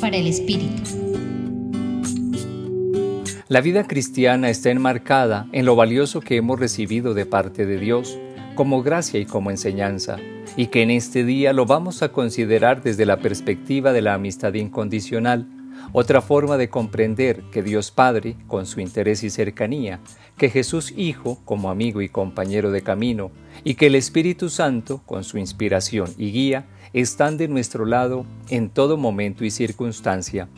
Para el Espíritu. La vida cristiana está enmarcada en lo valioso que hemos recibido de parte de Dios, como gracia y como enseñanza, y que en este día lo vamos a considerar desde la perspectiva de la amistad incondicional, otra forma de comprender que Dios Padre, con su interés y cercanía, que Jesús Hijo, como amigo y compañero de camino, y que el Espíritu Santo, con su inspiración y guía, están de nuestro lado en todo momento y circunstancia.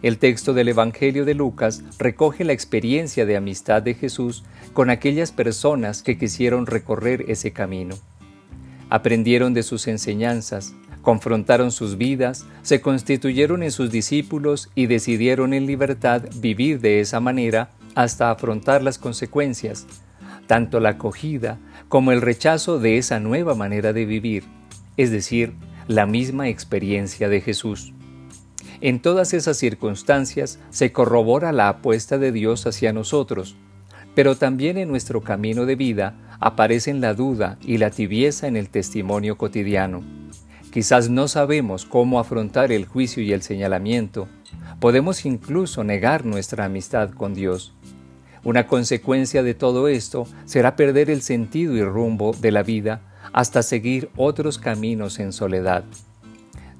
El texto del Evangelio de Lucas recoge la experiencia de amistad de Jesús con aquellas personas que quisieron recorrer ese camino. Aprendieron de sus enseñanzas, confrontaron sus vidas, se constituyeron en sus discípulos y decidieron en libertad vivir de esa manera hasta afrontar las consecuencias, tanto la acogida como el rechazo de esa nueva manera de vivir, es decir, la misma experiencia de Jesús. En todas esas circunstancias se corrobora la apuesta de Dios hacia nosotros, pero también en nuestro camino de vida aparecen la duda y la tibieza en el testimonio cotidiano. Quizás no sabemos cómo afrontar el juicio y el señalamiento. Podemos incluso negar nuestra amistad con Dios. Una consecuencia de todo esto será perder el sentido y rumbo de la vida hasta seguir otros caminos en soledad.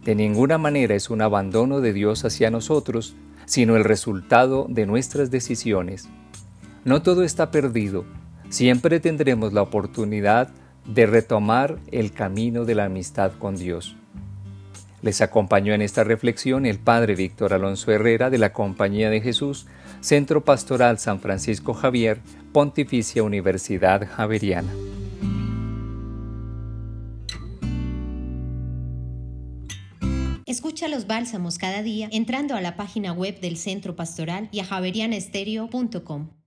De ninguna manera es un abandono de Dios hacia nosotros, sino el resultado de nuestras decisiones. No todo está perdido, siempre tendremos la oportunidad de retomar el camino de la amistad con Dios. Les acompañó en esta reflexión el Padre Víctor Alonso Herrera de la Compañía de Jesús, Centro Pastoral San Francisco Javier, Pontificia Universidad Javeriana. Escucha los bálsamos cada día entrando a la página web del Centro Pastoral y a javerianestereo.com.